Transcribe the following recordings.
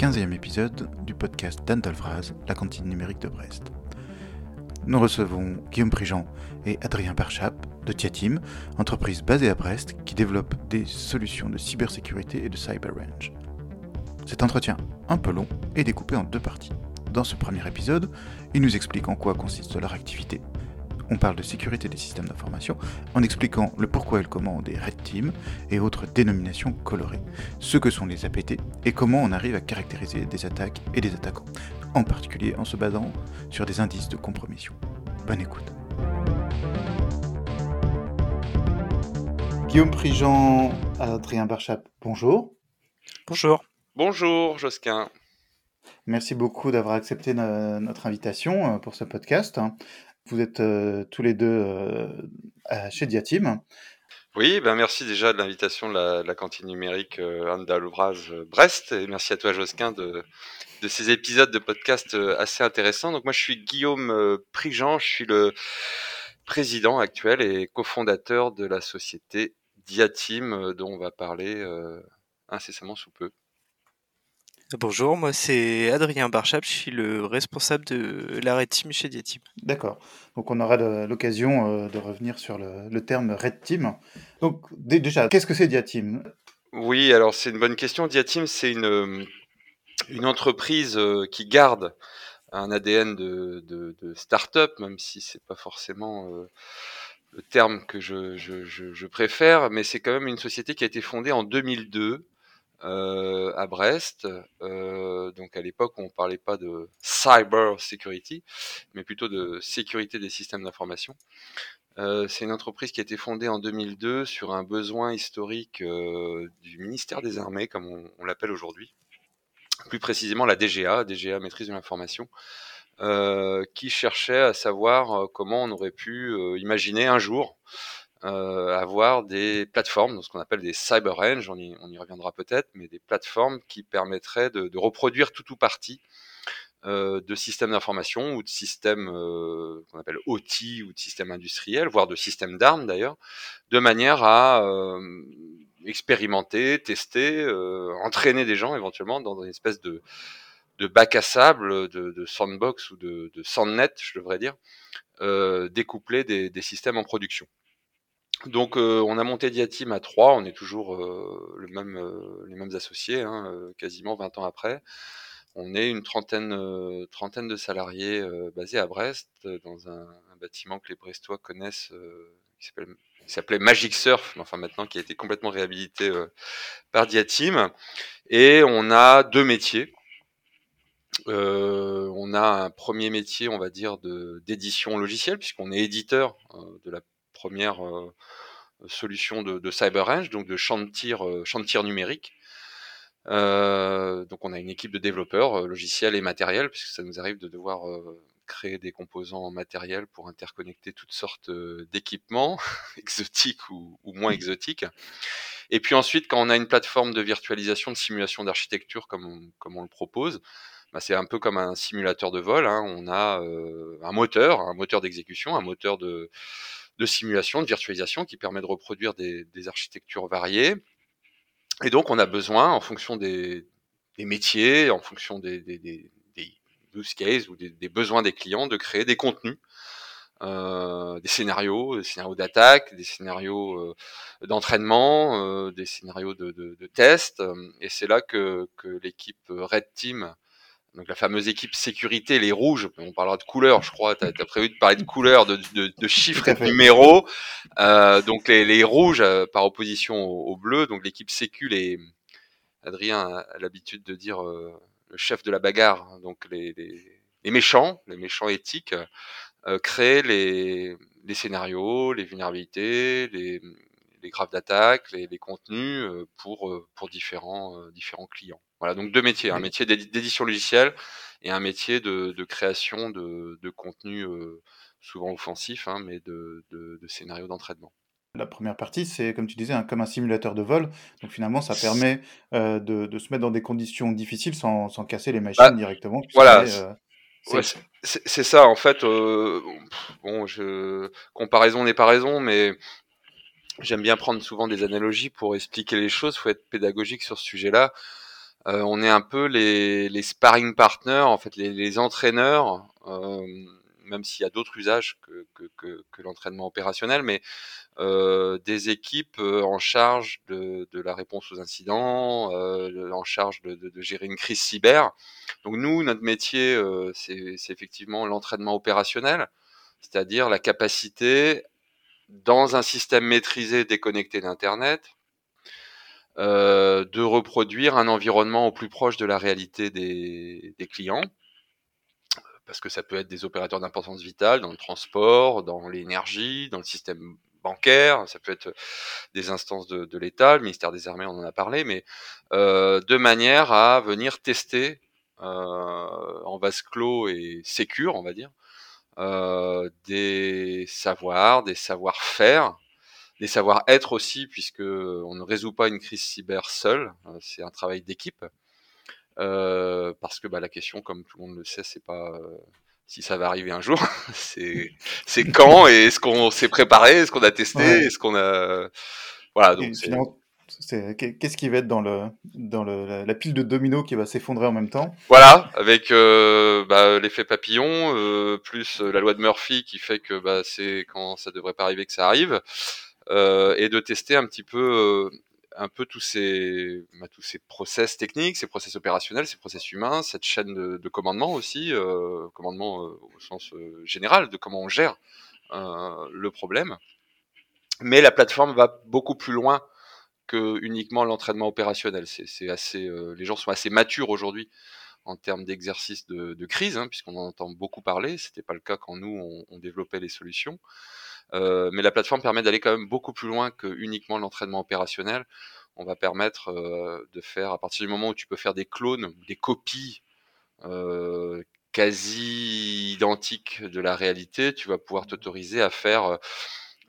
15e épisode du podcast d'Antalvraz, la cantine numérique de Brest. Nous recevons Guillaume Prigent et Adrien Parchap de Tiatim, entreprise basée à Brest qui développe des solutions de cybersécurité et de cyber range. Cet entretien un peu long est découpé en deux parties. Dans ce premier épisode, ils nous expliquent en quoi consiste leur activité, on parle de sécurité des systèmes d'information en expliquant le pourquoi et le comment des Red Team et autres dénominations colorées, ce que sont les APT et comment on arrive à caractériser des attaques et des attaquants, en particulier en se basant sur des indices de compromission. Bonne écoute. Guillaume Prigent, Adrien Barchap, bonjour. Bonjour. Bonjour Josquin. Merci beaucoup d'avoir accepté notre invitation euh, pour ce podcast. Vous êtes euh, tous les deux euh, chez Diatim. Oui, ben merci déjà de l'invitation de la, cantine numérique euh, Andalobraz Brest et merci à toi Josquin de, de ces épisodes de podcast assez intéressants. Donc moi je suis Guillaume Prigent, je suis le président actuel et cofondateur de la société Diatim dont on va parler incessamment sous peu. Bonjour, moi c'est Adrien Barchap, je suis le responsable de la Red Team chez Diatim. D'accord. Donc on aura l'occasion euh, de revenir sur le, terme Red Team. Donc déjà, qu'est-ce que c'est Diatim Oui, alors c'est une bonne question. Diatim, c'est une, euh, une entreprise euh, qui garde un ADN de, de, de start-up, même si c'est pas forcément le terme que je, je, je préfère, mais c'est quand même une société qui a été fondée en 2002 euh, à Brest. Euh, donc à l'époque, on parlait pas de cyber security, mais plutôt de sécurité des systèmes d'information. Euh, c'est une entreprise qui a été fondée en 2002 sur un besoin historique du ministère des Armées, comme on, on l'appelle aujourd'hui. Plus précisément la DGA, DGA maîtrise de l'information, euh, qui cherchait à savoir comment on aurait pu imaginer un jour euh, avoir des plateformes, ce qu'on appelle des cyber range, on y, on y reviendra peut-être, mais des plateformes qui permettraient de, de reproduire tout ou partie euh, de systèmes d'information ou de systèmes euh, qu'on appelle OT ou de systèmes industriels, voire de systèmes d'armes d'ailleurs, de manière à euh, expérimenter, tester, euh, entraîner des gens éventuellement dans une espèce de, de bac à sable, de, de sandbox ou de, de sandnet, je devrais dire, euh, découpler des, des systèmes en production. Donc on a monté Diatim à 3, on est toujours les mêmes associés, hein, quasiment 20 ans après. On est une trentaine, trentaine de salariés basés à Brest, dans un, bâtiment que les Brestois connaissent, qui s'appelait Magic Surf, enfin maintenant qui a été complètement réhabilité par Diatim. Et on a deux métiers. on a un premier métier, on va dire, d'édition logicielle, puisqu'on est éditeur de la première solution de, de cyber range, donc de champ de tir, numérique. Donc on a une équipe de développeurs logiciels et matériels, puisque ça nous arrive de devoir créer des composants matériels pour interconnecter toutes sortes d'équipements, exotiques ou, moins exotiques. Et puis ensuite, quand on a une plateforme de virtualisation, de simulation d'architecture comme on, comme on le propose, bah c'est un peu comme un simulateur de vol. Hein. On a un moteur, un moteur d'exécution, un moteur de, de simulation, de virtualisation qui permet de reproduire des, architectures variées. Et donc, on a besoin, en fonction des, métiers, en fonction des, des, use cases ou des, besoins des clients, de créer des contenus, euh, des scénarios, des scénarios d'attaque, des scénarios euh, d'entraînement, euh, des scénarios de, test. Et c'est là que l'équipe Red Team donc la fameuse équipe sécurité, les rouges, on parlera de couleurs, je crois, tu as, prévu de parler de couleurs, de, de, de chiffres et de numéros. Euh, donc les, les rouges euh, par opposition aux, bleus, donc l'équipe sécu, les... Adrien a, l'habitude de dire euh, le chef de la bagarre, hein, donc les, les, les, méchants, les méchants éthiques, euh, créent les, les scénarios, les vulnérabilités, les, les graphes d'attaque, les, les, contenus euh, pour, pour différents, différents clients. Voilà, donc deux métiers, un métier d'édition logicielle et un métier de, création de, de contenu euh, souvent offensif, hein, mais de, de, scénarios d'entraînement. La première partie, c'est comme tu disais, comme un simulateur de vol. Donc finalement, ça permet euh, de, se mettre dans des conditions difficiles sans, sans casser les machines bah, directement. Voilà. Euh, c'est ça, en fait. bon, je... comparaison n'est pas raison, mais j'aime bien prendre souvent des analogies pour expliquer les choses. Il faut être pédagogique sur ce sujet-là. On est un peu les, les sparring partners, en fait, les, les entraîneurs même s'il y a d'autres usages que, l'entraînement opérationnel, mais euh, des équipes euh, en charge de, la réponse aux incidents, euh, en charge de, gérer une crise cyber. Donc nous, notre métier, c'est effectivement l'entraînement opérationnel, c'est-à-dire la capacité dans un système maîtrisé déconnecté d'Internet, de reproduire un environnement au plus proche de la réalité des clients parce que ça peut être des opérateurs d'importance vitale dans le transport, dans l'énergie, dans le système bancaire, ça peut être des instances de, l'État, le ministère des Armées, on en a parlé, mais euh, de manière à venir tester euh, en vase clos et sécure, on va dire, euh, des savoirs, des savoir-faire, des savoir-être aussi, puisque on ne résout pas une crise cyber seul, c'est un travail d'équipe. Euh, parce que bah, la question, comme tout le monde le sait, c'est pas euh, si ça va arriver un jour, c'est c'est quand et est-ce qu'on s'est préparé, est-ce qu'on a testé, est-ce qu'on a voilà donc qu'est-ce qui va être dans le dans le, la, pile de dominos qui va s'effondrer en même temps? Voilà, avec euh, bah, l'effet papillon plus la loi de Murphy qui fait que bah, c'est quand ça devrait pas arriver que ça arrive. Et de tester un petit peu un peu tous ces, bah, tous ces process techniques, ces process opérationnels, ces process humains, cette chaîne de, commandement aussi, euh, commandement euh, au sens euh, général de comment on gère le problème. Mais la plateforme va beaucoup plus loin que uniquement l'entraînement opérationnel. C'est assez, les gens sont assez matures aujourd'hui en termes d'exercice de, crise, hein, puisqu'on en entend beaucoup parler. C'était pas le cas quand nous on développait les solutions. Euh, mais la plateforme permet d'aller quand même beaucoup plus loin que uniquement l'entraînement opérationnel. On va permettre euh, de faire, à partir du moment où tu peux faire des clones, des copies euh, quasi identiques de la réalité, tu vas pouvoir t'autoriser à faire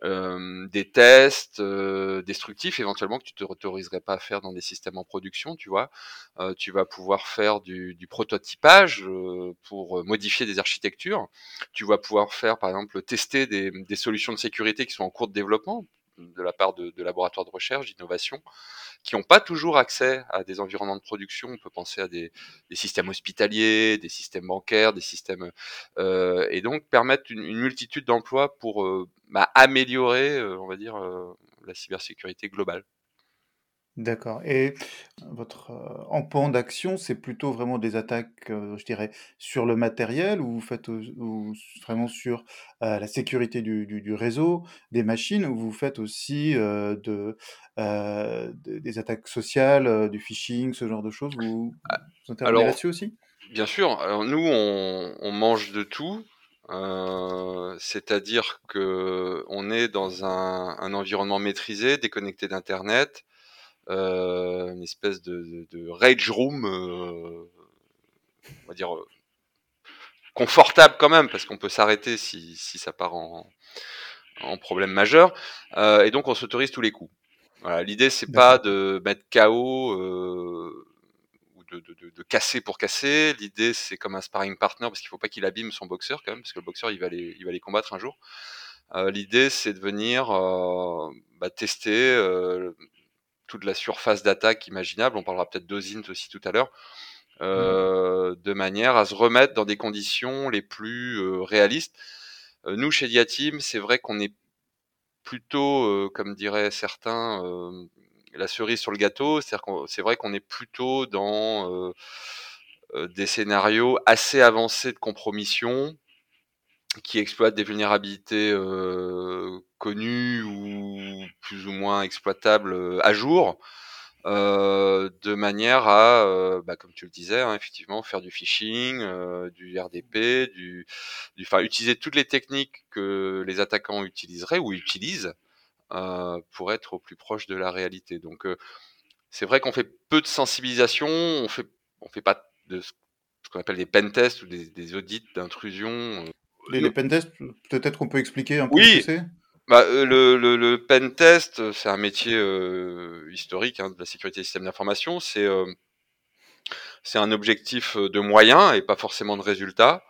euh, des tests euh, destructifs éventuellement que tu te autoriserais pas à faire dans des systèmes en production, tu vois. Euh, tu vas pouvoir faire du, du prototypage pour modifier des architectures. Tu vas pouvoir faire, par exemple, tester des, des, solutions de sécurité qui sont en cours de développement de la part de, laboratoires de recherche, d'innovation qui n'ont pas toujours accès à des environnements de production. On peut penser à des, systèmes hospitaliers, des systèmes bancaires, des systèmes euh, et donc permettre une, multitude d'emplois pour euh, bah, améliorer, euh, on va dire, la cybersécurité globale. D'accord et votre, euh, empan d'action, c'est plutôt vraiment des attaques, euh, je dirais, sur le matériel ou vous faites ou vraiment sur, euh, la sécurité du du réseau, des machines ou vous faites aussi, de, des attaques sociales, du phishing, ce genre de choses? Vous ah, intervenez là-dessus aussi? bien sûr, alors nous on mange de tout, c'est-à-dire qu'on est dans un un environnement maîtrisé, déconnecté d'internet une espèce de, de, rage room, euh, on va dire euh, confortable quand même, parce qu'on peut s'arrêter si, si, ça part en, en problème majeur. Euh, et donc on s'autorise tous les coups. Voilà, L'idée c'est pas de mettre KO euh, ou de, de, de, casser pour casser. L'idée c'est comme un sparring partner parce qu'il faut pas qu'il abîme son boxeur quand même, parce que le boxeur il va les, il va les combattre un jour. Euh, L'idée c'est de venir bah, tester toute la surface d'attaque imaginable. On parlera peut-être d'OSINT aussi tout à l'heure. Euh, de manière à se remettre dans des conditions les plus euh, réalistes. Euh, nous, chez Diatim, c'est vrai qu'on est plutôt, comme diraient certains, la cerise sur le gâteau. C'est vrai qu'on est plutôt dans des scénarios assez avancés de compromission, qui exploitent des vulnérabilités connues ou plus ou moins exploitables euh, à jour, euh, de manière à, euh, bah, comme tu le disais, hein, effectivement, faire du phishing, euh, du RDP, du, du, enfin, utiliser toutes les techniques que les attaquants utiliseraient ou utilisent pour être au plus proche de la réalité. Donc, c'est vrai qu'on fait peu de sensibilisation, on fait, on fait pas de ce qu'on appelle des pen tests ou des, des audits d'intrusion les, pentests, peut-être qu'on peut expliquer un peu oui. ce que c'est? Bah, euh, le, le, le pen test, c'est un métier euh, historique hein, de la sécurité des systèmes d'information. C'est euh, c'est un objectif de moyens et pas forcément de résultats,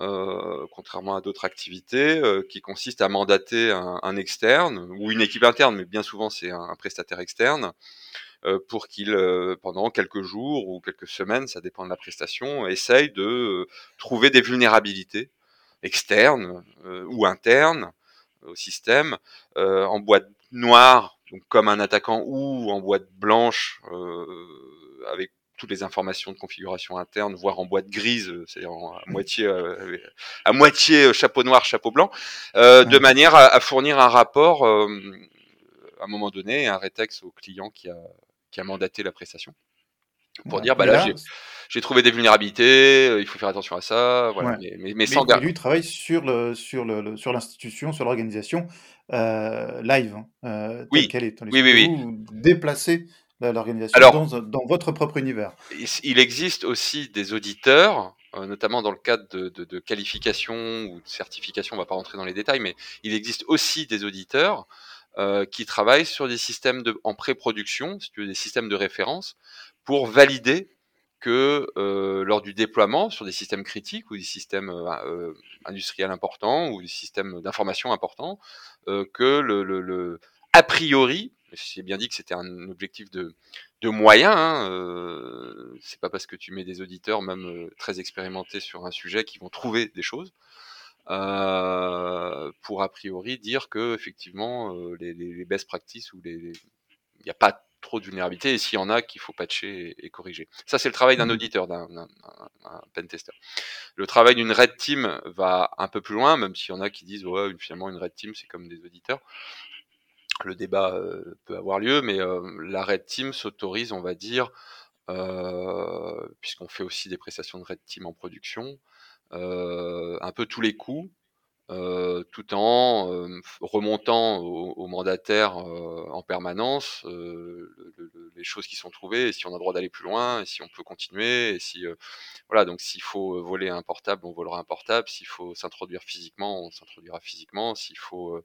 euh, contrairement à d'autres activités euh, qui consistent à mandater un, un, externe ou une équipe interne, mais bien souvent c'est un, un, prestataire externe pour qu'il, pendant quelques jours ou quelques semaines, ça dépend de la prestation, essaye de trouver des vulnérabilités externes ou internes au système en boîte noire, donc comme un attaquant, ou en boîte blanche avec toutes les informations de configuration interne, voire en boîte grise, c'est-à-dire à moitié, à moitié chapeau noir, chapeau blanc, de manière à, fournir un rapport à un moment donné, un rétex au client qui a, qui a mandaté la prestation pour dire bah là, j'ai trouvé des vulnérabilités, euh, il faut faire attention à ça, voilà. Mais, mais, sans lui travaille sur le sur le, sur l'institution, sur l'organisation euh, live, hein, euh, oui. qu'elle est. Oui, oui, oui. Déplacer l'organisation dans, dans, votre propre univers. Il existe aussi des auditeurs, notamment dans le cadre de, de, de, qualification ou de certification, on va pas rentrer dans les détails, mais il existe aussi des auditeurs euh, qui travaillent sur des systèmes de, en pré-production, des systèmes de référence, pour valider que euh, lors du déploiement sur des systèmes critiques ou des systèmes euh, euh industriels importants ou des systèmes d'information importants, que le, a priori, j'ai bien dit que c'était un objectif de, de moyens, hein, c'est pas parce que tu mets des auditeurs même très expérimentés sur un sujet qui vont trouver des choses. Pour a priori dire que effectivement les, les, best practices ou les, il n'y a pas trop de vulnérabilité et s'il y en a qu'il faut patcher et, corriger. Ça c'est le travail d'un mmh auditeur, d'un pen tester. Le travail d'une red team va un peu plus loin, même s'il y en a qui disent ouais finalement une red team c'est comme des auditeurs. Le débat euh, peut avoir lieu, mais la red team s'autorise, on va dire, puisqu'on fait aussi des prestations de red team en production, euh, un peu tous les coups, euh, tout en euh, remontant au, au mandataire en permanence les choses qui sont trouvées, et si on a le droit d'aller plus loin, et si on peut continuer, et si voilà, donc s'il faut voler un portable, on volera un portable, s'il faut s'introduire physiquement, on s'introduira physiquement, s'il faut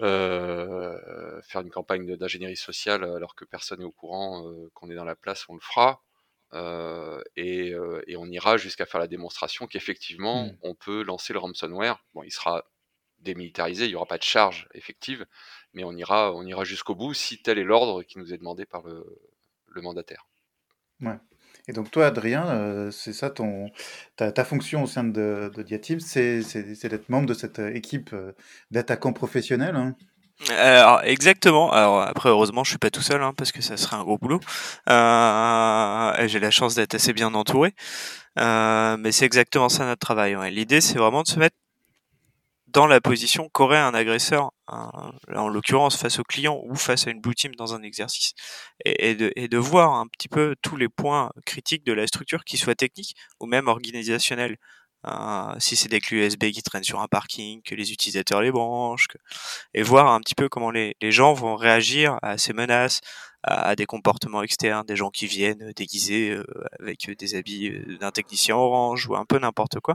euh, faire une campagne d'ingénierie sociale alors que personne n'est au courant qu'on est dans la place, on le fera. Euh, et, euh, et, on ira jusqu'à faire la démonstration qu'effectivement, mmh. on peut lancer le ransomware. Bon, il sera démilitarisé, il n'y aura pas de charge effective, mais on ira, on ira jusqu'au bout si tel est l'ordre qui nous est demandé par le, le mandataire. Ouais. Et donc toi, Adrien, euh, c'est ça ton ta, ta, fonction au sein de, de Diatim, c'est d'être membre de cette équipe d'attaquants professionnels. Hein? Alors, exactement. Alors après, heureusement, je suis pas tout seul, hein, parce que ça serait un gros boulot. Euh, J'ai la chance d'être assez bien entouré. Euh, mais c'est exactement ça notre travail. L'idée, c'est vraiment de se mettre dans la position qu'aurait un agresseur, en l'occurrence face au client ou face à une blue team dans un exercice, et, de, et, de, voir un petit peu tous les points critiques de la structure, qui soient techniques ou même organisationnels. Euh, si c'est des clés USB qui traînent sur un parking, que les utilisateurs les branchent, et voir un petit peu comment les, les, gens vont réagir à ces menaces, à, des comportements externes, des gens qui viennent déguisés euh, avec des habits euh, d'un technicien orange ou un peu n'importe quoi,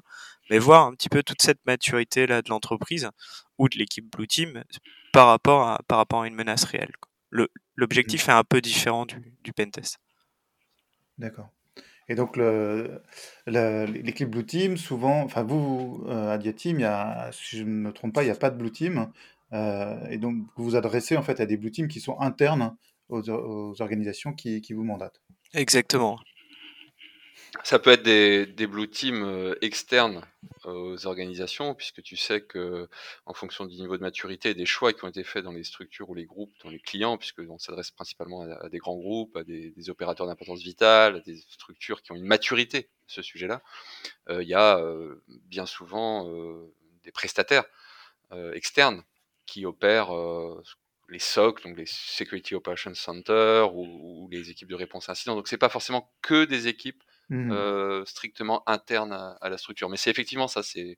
mais voir un petit peu toute cette maturité là de l'entreprise ou de l'équipe Blue Team par rapport à, par rapport à une menace réelle. L'objectif mmh. est un peu différent du, du pentest. D'accord. Et donc, l'équipe Blue Team, souvent, enfin, vous, euh, à Diateam, il y a, si je ne me trompe pas, il n'y a pas de Blue Team. Euh, et donc, vous vous adressez en fait à des Blue Teams qui sont internes aux, organisations qui vous mandatent. Exactement. Ça peut être des, blue teams euh, externes aux organisations, puisque tu sais que en fonction du niveau de maturité et des choix qui ont été faits dans les structures ou les groupes, dans les clients, puisque on s'adresse principalement à, des grands groupes, à des, opérateurs d'importance vitale, à des structures qui ont une maturité ce sujet-là, euh, il y a euh, bien souvent des prestataires externes qui opèrent les SOC, donc les Security Operations Center ou, ou les équipes de réponse à incident. Donc c'est pas forcément que des équipes Mmh. Euh, strictement interne à, la structure. Mais c'est effectivement ça, c'est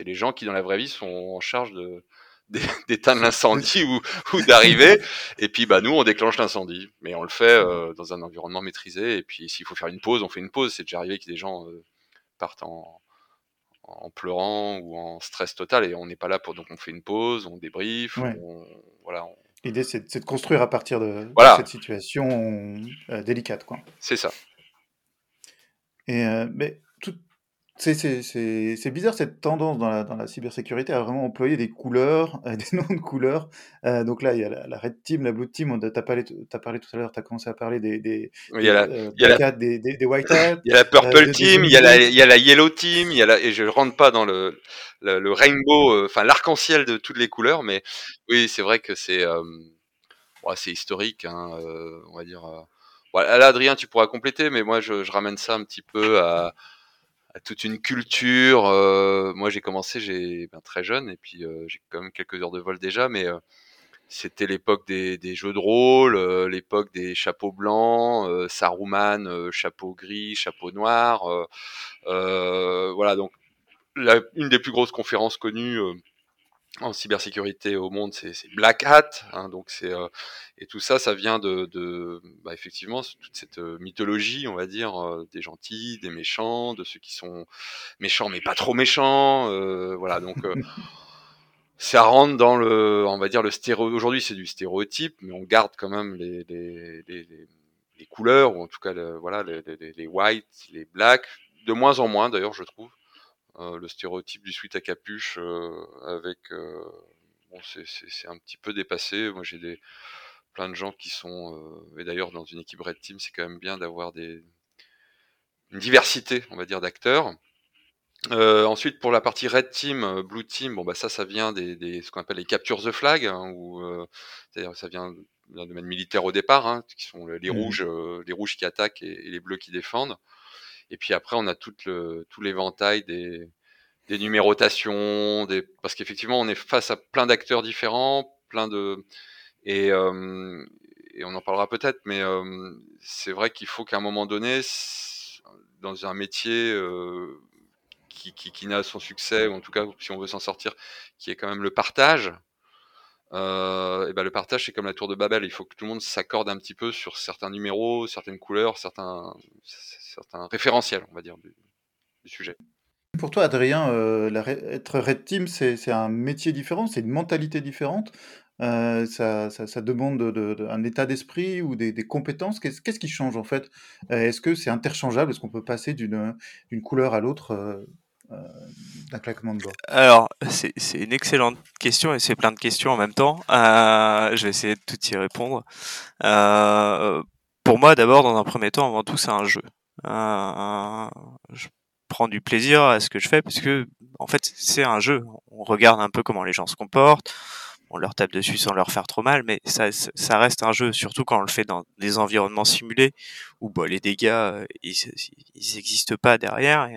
les gens qui dans la vraie vie sont en charge de d'éteindre l'incendie ou, ou d'arriver. Et puis bah nous on déclenche l'incendie mais on le fait euh, dans un environnement maîtrisé. Et puis s'il faut faire une pause on fait une pause. C'est déjà arrivé que des gens euh, partent en, en pleurant ou en stress total et on n'est pas là pour donc on fait une pause on débrief voilà l'idée c'est de construire à partir de, cette situation délicate quoi. C'est ça et euh, mais tout, C'est bizarre cette tendance dans la, dans la cybersécurité à vraiment employer des couleurs, euh, des noms de couleurs. Euh, donc là, il y a la, Red Team, la Blue Team. Tu as parlé, as parlé tout à l'heure, tu as commencé à parler des, des, il y a la, il y a la, des, des, des White Hats. Il y a la Purple Team, il y a la, il y a la Yellow Team, il y a la, et je rentre pas dans le, le, le rainbow, enfin l'arc-en-ciel de toutes les couleurs, mais oui, c'est vrai que c'est ouais, c'est historique, hein, on va dire. Voilà, là, Adrien, tu pourras compléter, mais moi, je, ramène ça un petit peu à toute une culture. Euh, moi, j'ai commencé, ben, très jeune, et puis euh, j'ai quand même quelques heures de vol déjà, mais euh, c'était l'époque des, jeux de rôle, l'époque des chapeaux blancs, Saruman, chapeau gris, chapeau noir. voilà, donc une des plus grosses conférences connues en cybersécurité au monde, c'est Black Hat, hein, donc c'est euh, et tout ça, ça vient de, de bah, effectivement toute cette euh, mythologie, on va dire, euh, des gentils, des méchants, de ceux qui sont méchants mais pas trop méchants, voilà. Donc ça rentre dans le, on va dire le stéréo. Aujourd'hui, c'est du stéréotype, mais on garde quand même les, les, les, les couleurs ou en tout cas, le, voilà, les, les, white, les black, de moins en moins d'ailleurs, je trouve. Euh, le stéréotype du suite à capuche euh, avec euh, bon, c'est un petit peu dépassé. Moi, j'ai des plein de gens qui sont et d'ailleurs dans une équipe Red Team, c'est quand même bien d'avoir des une diversité, on va dire, d'acteurs. Euh, ensuite, pour la partie Red Team, Blue Team, bon bah ça, ça vient des, des ce qu'on appelle les captures the flag, hein, euh, c'est-à-dire ça vient d'un domaine militaire au départ, hein, qui sont les mmh rouges, les rouges qui attaquent et, et, les bleus qui défendent. Et puis après, on a tout le tout l'éventail des des numérotations, des parce qu'effectivement, on est face à plein d'acteurs différents, plein de et euh, et on en parlera peut-être, mais euh, c'est vrai qu'il faut qu'à un moment donné, dans un métier euh, qui, qui, qui n'a son succès, ou en tout cas si on veut s'en sortir, qui est quand même le partage. Euh, et ben le partage c'est comme la tour de Babel, il faut que tout le monde s'accorde un petit peu sur certains numéros, certaines couleurs, certains référentiels, on va dire, du, sujet. Pour toi, Adrien, euh, être Red Team, c'est un métier différent, c'est une mentalité différente. Euh, ça, demande de, un état d'esprit ou des, compétences? Qu'est-ce qui change en fait? Est-ce que c'est interchangeable? Est-ce qu'on peut passer d'une couleur à l'autre doigts Alors, c'est une excellente question et c'est plein de questions en même temps. je vais essayer de tout y répondre. pour moi, d'abord, dans un premier temps, avant tout, c'est un jeu. je prends du plaisir à ce que je fais parce que en fait c'est un jeu. On regarde un peu comment les gens se comportent, on leur tape dessus sans leur faire trop mal, mais ça, ça reste un jeu, surtout quand on le fait dans des environnements simulés où bah, les dégâts euh, ils n'existent pas derrière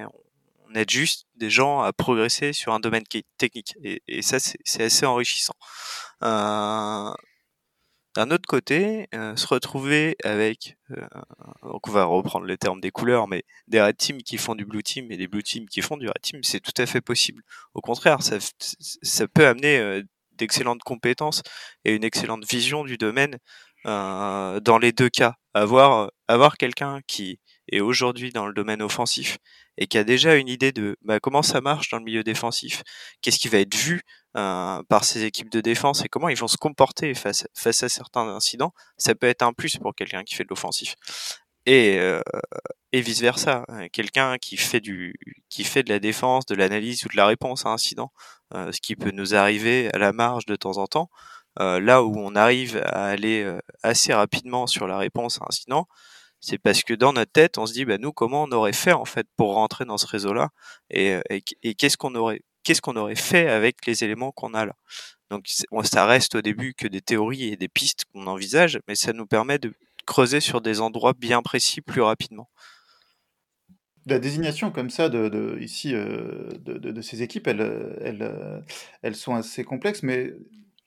on aide juste des gens à progresser sur un domaine technique et, ça c'est assez enrichissant. Euh, d'un autre côté, euh, se retrouver avec, euh, donc on va reprendre les termes des couleurs, mais des red teams qui font du blue team et des blue teams qui font du red team, c'est tout à fait possible. Au contraire, ça, peut amener d'excellentes compétences et une excellente vision du domaine dans les deux cas. Avoir quelqu'un qui est aujourd'hui dans le domaine offensif et qui a déjà une idée de bah, comment ça marche dans le milieu défensif, qu'est-ce qui va être vu euh, par ces équipes de défense et comment ils vont se comporter face, à certains incidents, ça peut être un plus pour quelqu'un qui fait de l'offensif. Et, euh, et vice versa, quelqu'un qui fait du qui fait de la défense, de l'analyse ou de la réponse à un incident, euh, ce qui peut nous arriver à la marge de temps en temps, là où on arrive à aller assez rapidement sur la réponse à un incident, c'est parce que dans notre tête, on se dit, bah, nous, comment on aurait fait en fait pour rentrer dans ce réseau-là, et, euh, et, qu'est-ce qu'on aurait, qu'est-ce qu'on aurait fait avec les éléments qu'on a là? Donc, ça reste au début que des théories et des pistes qu'on envisage, mais ça nous permet de creuser sur des endroits bien précis plus rapidement. La désignation comme ça de, ici euh, de, ces équipes, elles, elles, sont assez complexes, mais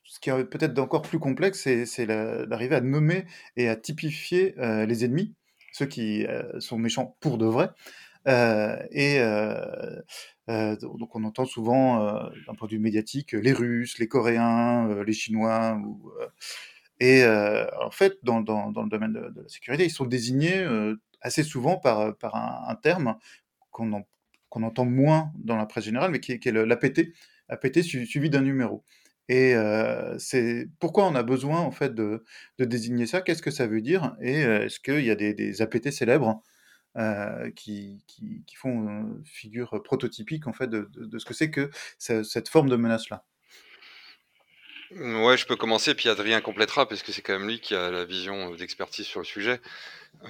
ce qui est peut-être encore plus complexe, c'est d'arriver à nommer et à typifier euh, les ennemis ceux qui euh, sont méchants pour de vrai. Euh, et euh, donc on entend souvent, d'un point de vue médiatique, les Russes, les Coréens, les Chinois. Et en fait, dans, dans, dans, le domaine de, la sécurité, ils sont désignés assez souvent par, par un, terme qu'on qu'on entend moins dans la presse générale, mais qui qui est l'APT, APT suivi d'un numéro. Et c'est pourquoi on a besoin en fait de, désigner ça? Qu'est-ce que ça veut dire? Et est-ce qu'il y a des, APT célèbres qui, qui, font figure prototypique en fait de, de, ce que c'est que cette forme de menace-là? Ouais, je peux commencer, puis Adrien complétera, parce que c'est quand même lui qui a la vision d'expertise sur le sujet.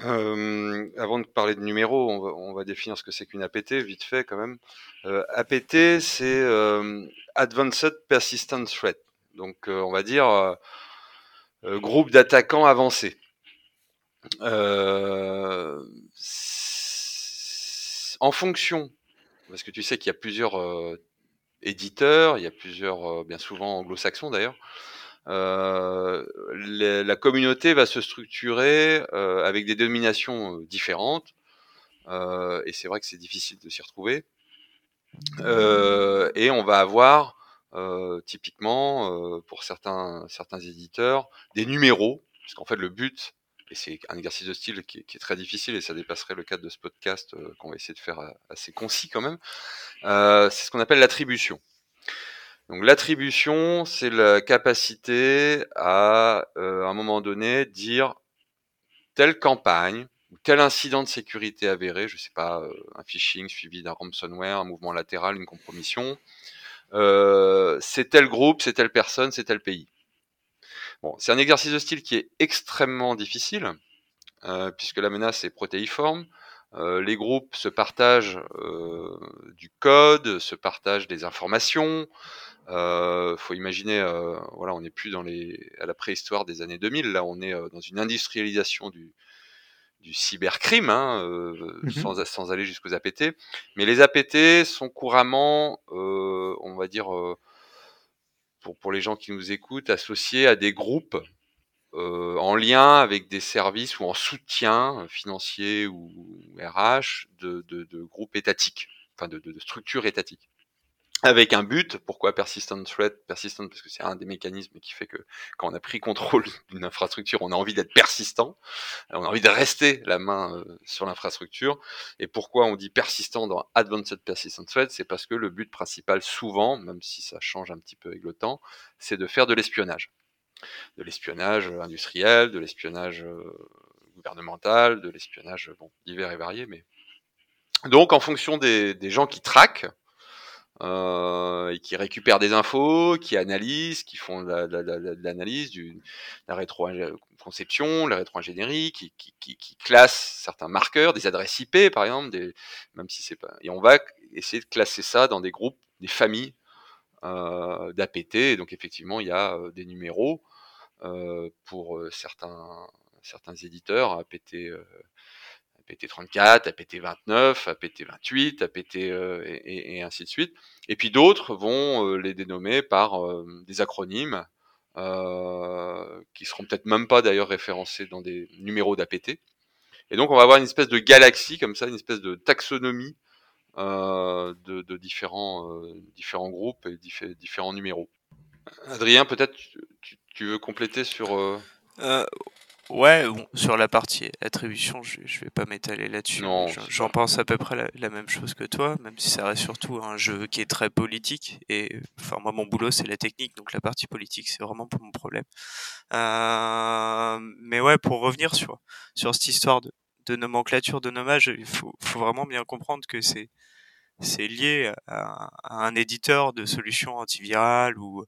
Euh, avant de parler de numéros, on va, définir ce que c'est qu'une APT, vite fait quand même. Euh, APT, c'est euh, Advanced Persistent Threat. Donc, on va dire groupe d'attaquants avancés. en fonction, parce que tu sais qu'il y a plusieurs éditeurs, il y a plusieurs, bien souvent anglo-saxons d'ailleurs, euh, la communauté va se structurer euh, avec des dénominations euh, différentes, et c'est vrai que c'est difficile de s'y retrouver. et on va avoir typiquement pour certains certains éditeurs des numéros, puisqu'en fait le but et c'est un exercice de style qui est, très difficile et ça dépasserait le cadre de ce podcast qu'on va essayer de faire assez concis quand même. c'est ce qu'on appelle l'attribution. Donc l'attribution, c'est la capacité à, euh, à un moment donné, dire telle campagne ou tel incident de sécurité avéré, je sais pas, euh, un phishing suivi d'un ransomware, un mouvement latéral, une compromission, euh, c'est tel groupe, c'est telle personne, c'est tel pays. Bon, c'est un exercice de style qui est extrêmement difficile, puisque la menace est protéiforme. Euh, les groupes se partagent euh, du code, se partagent des informations, euh, faut imaginer, euh, voilà, on n'est plus dans les, à la préhistoire des années 2000. Là, on est dans une industrialisation du, du cybercrime, hein, euh, mmh sans, sans, aller jusqu'aux APT. Mais les APT sont couramment, euh, on va dire, pour, pour les gens qui nous écoutent, associés à des groupes en lien avec des services ou en soutien financier ou RH de, de, de groupes étatiques, enfin de, de structures étatiques avec un but. Pourquoi persistent threat Persistent parce que c'est un des mécanismes qui fait que quand on a pris contrôle d'une infrastructure, on a envie d'être persistant, on a envie de rester la main euh, sur l'infrastructure. Et pourquoi on dit persistant dans Advanced Persistent Threat C'est parce que le but principal, souvent, même si ça change un petit peu avec le temps, c'est de faire de l'espionnage. De l'espionnage industriel, de l'espionnage euh, gouvernemental, de l'espionnage bon, divers et variés, mais donc en fonction des, gens qui traquent, euh, et qui récupèrent des infos, qui analysent, qui font de l'analyse, du, la rétro-conception, la rétro-ingénierie, qui, classent certains marqueurs, des adresses IP par exemple, même si c'est pas. Et on va essayer de classer ça dans des groupes, des familles euh, d'APT. Donc effectivement, il y a euh, des numéros euh, pour euh, certains certains éditeurs, APT APT34, APT29, APT28, APT et, et, ainsi de suite. Et puis d'autres vont euh, les dénommer par euh, des acronymes euh, qui seront peut-être même pas d'ailleurs référencés dans des numéros d'APT. Et donc on va avoir une espèce de galaxie comme ça, une espèce de taxonomie euh, de, différents, euh, différents groupes et différents numéros. Adrien, peut-être tu, tu, veux compléter sur... Euh, Ouais, bon, sur la partie attribution, je, je vais pas m'étaler là-dessus. J'en pense à peu près la, la, même chose que toi, même si ça reste surtout un jeu qui est très politique. Et enfin, moi, mon boulot, c'est la technique, donc la partie politique, c'est vraiment pas mon problème. Euh, mais ouais, pour revenir sur sur cette histoire de, de nomenclature de nommage, il faut, faut vraiment bien comprendre que c'est c'est lié à, un éditeur de solutions antivirales ou,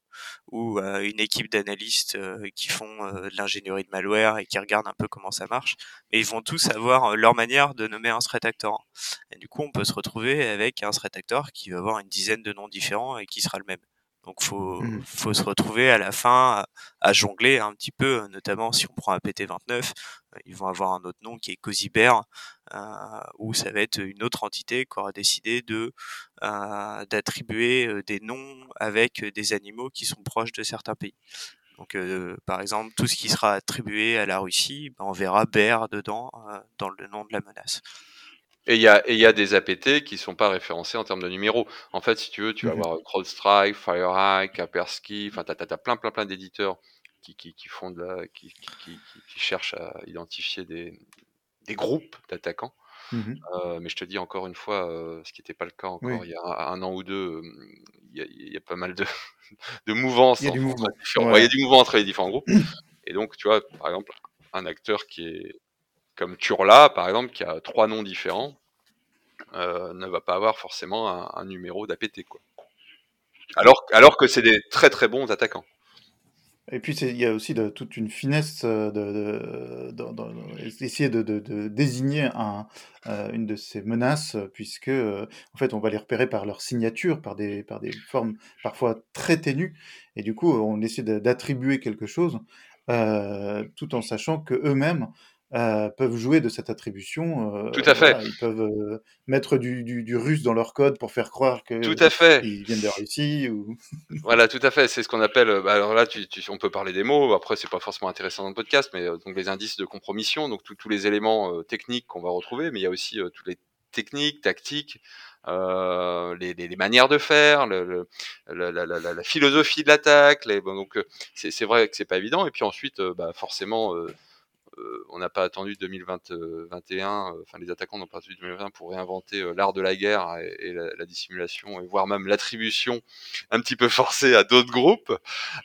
ou à une équipe d'analystes euh, qui font euh, de l'ingénierie de malware et qui regardent un peu comment ça marche. Mais ils vont tous avoir euh, leur manière de nommer un threat actor. Et du coup, on peut se retrouver avec un threat actor qui va avoir une dizaine de noms différents et qui sera le même. Donc faut mmh. faut se retrouver à la fin à, jongler un petit peu, notamment si on prend un PT29, euh, ils vont avoir un autre nom qui est Cosibert, euh, où ça va être une autre entité qui aura décidé de euh, d'attribuer euh, des noms avec des animaux qui sont proches de certains pays. Donc, euh, par exemple, tout ce qui sera attribué à la Russie, ben, on verra Bear dedans, euh, dans le nom de la menace. Et il y a, y a des APT qui sont pas référencés en termes de numéros. En fait, si tu veux, tu vas mmh avoir CrowdStrike, FireEye, Kaspersky, enfin, t'as, as, plein, plein, plein d'éditeurs qui, qui, qui, font de la, qui, qui, qui, cherchent à identifier des, des groupes d'attaquants. Mmh euh, mais je te dis encore une fois, euh, ce qui n'était pas le cas encore oui. il y a un, an ou deux, il y a, il y a pas mal de, de mouvances. Il y a du mouvement. Ouais. Il y a du mouvement entre les différents groupes. Et donc, tu vois, par exemple, un acteur qui est comme Turla, par exemple, qui a trois noms différents, ne va pas avoir forcément un, numéro d'APT. Quoi. Alors, alors que c'est des très très bons attaquants. Et puis il y a aussi de, toute une finesse euh, de, de, désigner euh, une de ces menaces, puisque euh, en fait on va les repérer par leur signature, par des, par des formes parfois très ténues, et du coup on essaie d'attribuer quelque chose, tout en sachant que eux-mêmes euh, peuvent jouer de cette attribution. Euh, Tout à fait. ils peuvent euh, mettre du, du, russe dans leur code pour faire croire que Tout à fait. ils viennent de Russie. Ou... voilà, tout à fait. C'est ce qu'on appelle. Bah, alors là, tu, tu, on peut parler des mots. Après, c'est pas forcément intéressant dans le podcast, mais donc les indices de compromission, donc tous les éléments techniques qu'on va retrouver, mais il y a aussi toutes les techniques, tactiques. Euh, les, les, les, manières de faire, le, la, la, la, la, philosophie de l'attaque. Bon, donc c'est vrai que c'est pas évident. Et puis ensuite, bah, forcément, euh, on n'a pas attendu 2021, euh, enfin les attaquants n'ont pas attendu 2021 pour réinventer euh, l'art de la guerre et, la, dissimulation, et voire même l'attribution un petit peu forcée à d'autres groupes.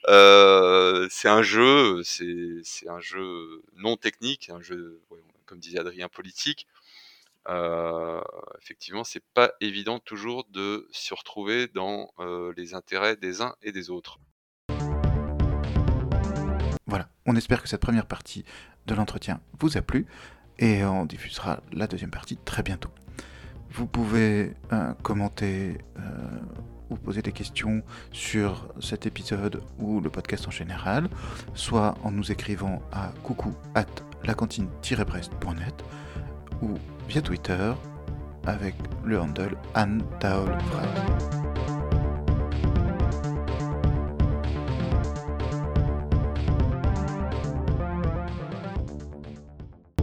c'est un jeu, c'est un jeu non technique, un jeu, comme disait Adrien, politique. effectivement, c'est pas évident toujours de se retrouver dans les intérêts des uns et des autres. Voilà, on espère que cette première partie de l'entretien vous a plu et on diffusera la deuxième partie très bientôt. Vous pouvez euh, commenter euh, ou poser des questions sur cet épisode ou le podcast en général, soit en nous écrivant à coucou at lacantine-brest.net ou via Twitter avec le handle Anne